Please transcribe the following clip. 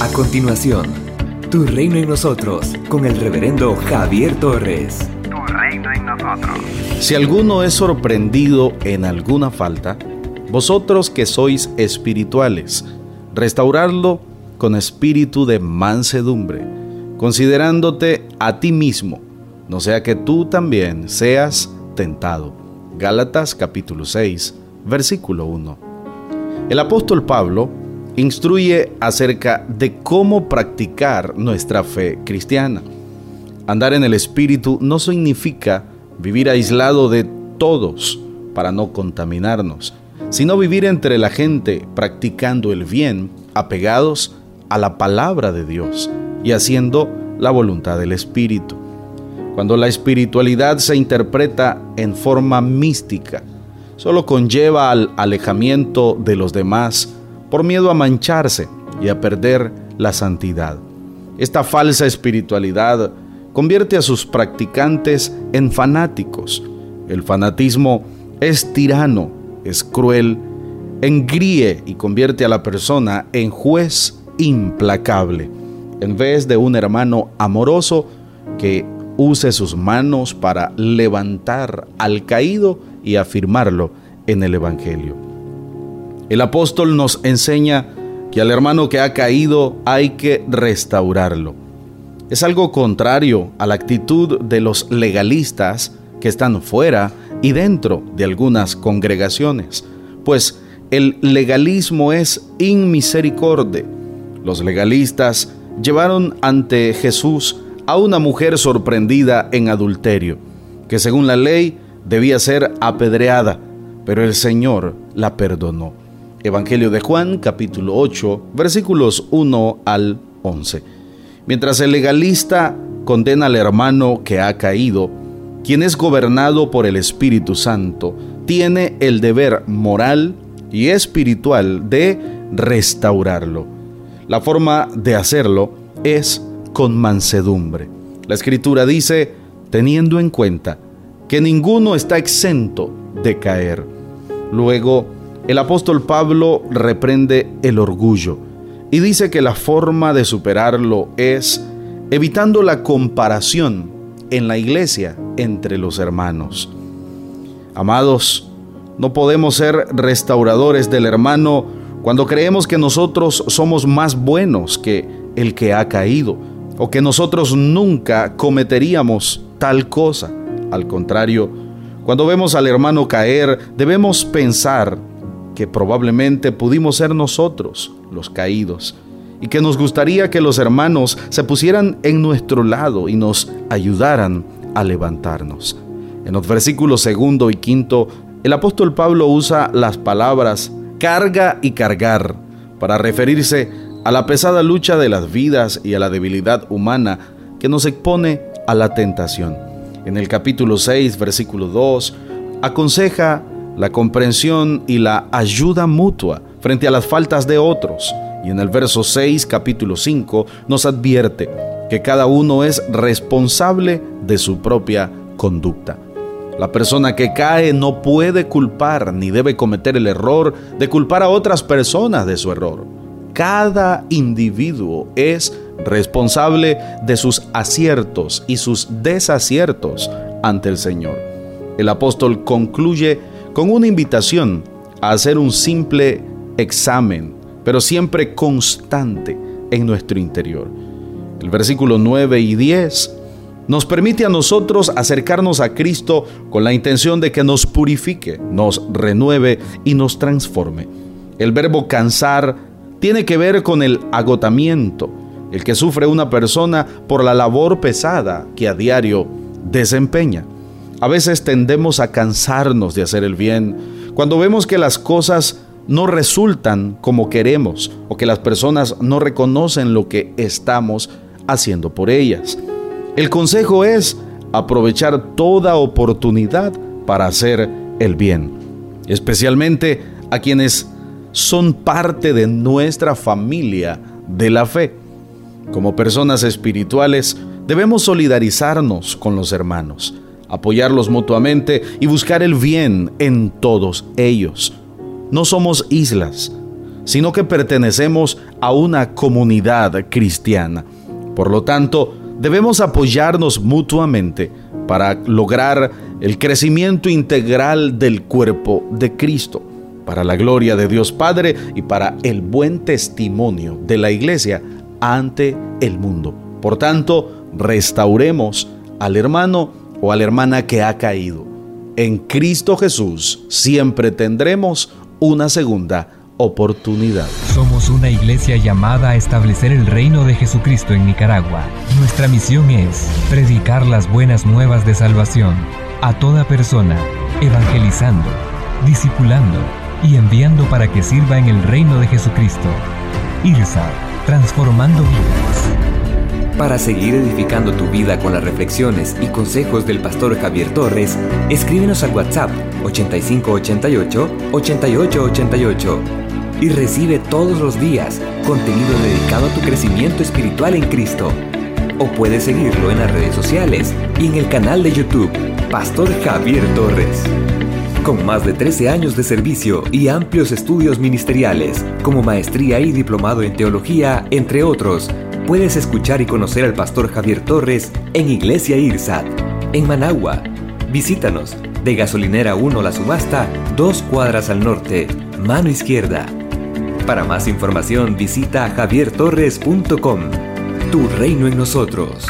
A continuación, Tu Reino en Nosotros, con el reverendo Javier Torres. Tu reino en nosotros. Si alguno es sorprendido en alguna falta, vosotros que sois espirituales, restaurarlo con espíritu de mansedumbre, considerándote a ti mismo, no sea que tú también seas tentado. Gálatas capítulo 6, versículo 1. El apóstol Pablo instruye acerca de cómo practicar nuestra fe cristiana. Andar en el Espíritu no significa vivir aislado de todos para no contaminarnos, sino vivir entre la gente practicando el bien, apegados a la palabra de Dios y haciendo la voluntad del Espíritu. Cuando la espiritualidad se interpreta en forma mística, solo conlleva al alejamiento de los demás por miedo a mancharse y a perder la santidad. Esta falsa espiritualidad convierte a sus practicantes en fanáticos. El fanatismo es tirano, es cruel, engríe y convierte a la persona en juez implacable, en vez de un hermano amoroso que use sus manos para levantar al caído y afirmarlo en el Evangelio. El apóstol nos enseña que al hermano que ha caído hay que restaurarlo. Es algo contrario a la actitud de los legalistas que están fuera y dentro de algunas congregaciones, pues el legalismo es inmisericordia. Los legalistas llevaron ante Jesús a una mujer sorprendida en adulterio, que según la ley debía ser apedreada, pero el Señor la perdonó. Evangelio de Juan capítulo 8 versículos 1 al 11. Mientras el legalista condena al hermano que ha caído, quien es gobernado por el Espíritu Santo, tiene el deber moral y espiritual de restaurarlo. La forma de hacerlo es con mansedumbre. La escritura dice, teniendo en cuenta que ninguno está exento de caer. Luego, el apóstol Pablo reprende el orgullo y dice que la forma de superarlo es evitando la comparación en la iglesia entre los hermanos. Amados, no podemos ser restauradores del hermano cuando creemos que nosotros somos más buenos que el que ha caído o que nosotros nunca cometeríamos tal cosa. Al contrario, cuando vemos al hermano caer, debemos pensar que probablemente pudimos ser nosotros los caídos y que nos gustaría que los hermanos se pusieran en nuestro lado y nos ayudaran a levantarnos. En los versículos segundo y quinto, el apóstol Pablo usa las palabras carga y cargar para referirse a la pesada lucha de las vidas y a la debilidad humana que nos expone a la tentación. En el capítulo 6, versículo 2, aconseja la comprensión y la ayuda mutua frente a las faltas de otros. Y en el verso 6, capítulo 5, nos advierte que cada uno es responsable de su propia conducta. La persona que cae no puede culpar ni debe cometer el error de culpar a otras personas de su error. Cada individuo es responsable de sus aciertos y sus desaciertos ante el Señor. El apóstol concluye con una invitación a hacer un simple examen, pero siempre constante en nuestro interior. El versículo 9 y 10 nos permite a nosotros acercarnos a Cristo con la intención de que nos purifique, nos renueve y nos transforme. El verbo cansar tiene que ver con el agotamiento, el que sufre una persona por la labor pesada que a diario desempeña. A veces tendemos a cansarnos de hacer el bien cuando vemos que las cosas no resultan como queremos o que las personas no reconocen lo que estamos haciendo por ellas. El consejo es aprovechar toda oportunidad para hacer el bien, especialmente a quienes son parte de nuestra familia de la fe. Como personas espirituales debemos solidarizarnos con los hermanos apoyarlos mutuamente y buscar el bien en todos ellos. No somos islas, sino que pertenecemos a una comunidad cristiana. Por lo tanto, debemos apoyarnos mutuamente para lograr el crecimiento integral del cuerpo de Cristo, para la gloria de Dios Padre y para el buen testimonio de la iglesia ante el mundo. Por tanto, restauremos al hermano o a la hermana que ha caído. En Cristo Jesús siempre tendremos una segunda oportunidad. Somos una iglesia llamada a establecer el reino de Jesucristo en Nicaragua. Nuestra misión es predicar las buenas nuevas de salvación a toda persona, evangelizando, discipulando y enviando para que sirva en el reino de Jesucristo. IRSA, transformando vidas. Para seguir edificando tu vida con las reflexiones y consejos del pastor Javier Torres, escríbenos al WhatsApp 8588 8888 y recibe todos los días contenido dedicado a tu crecimiento espiritual en Cristo. O puedes seguirlo en las redes sociales y en el canal de YouTube Pastor Javier Torres. Con más de 13 años de servicio y amplios estudios ministeriales, como maestría y diplomado en teología, entre otros, puedes escuchar y conocer al Pastor Javier Torres en Iglesia IRSAT, en Managua. Visítanos de Gasolinera 1 La Subasta, dos cuadras al norte, mano izquierda. Para más información visita javiertorres.com. Tu reino en nosotros.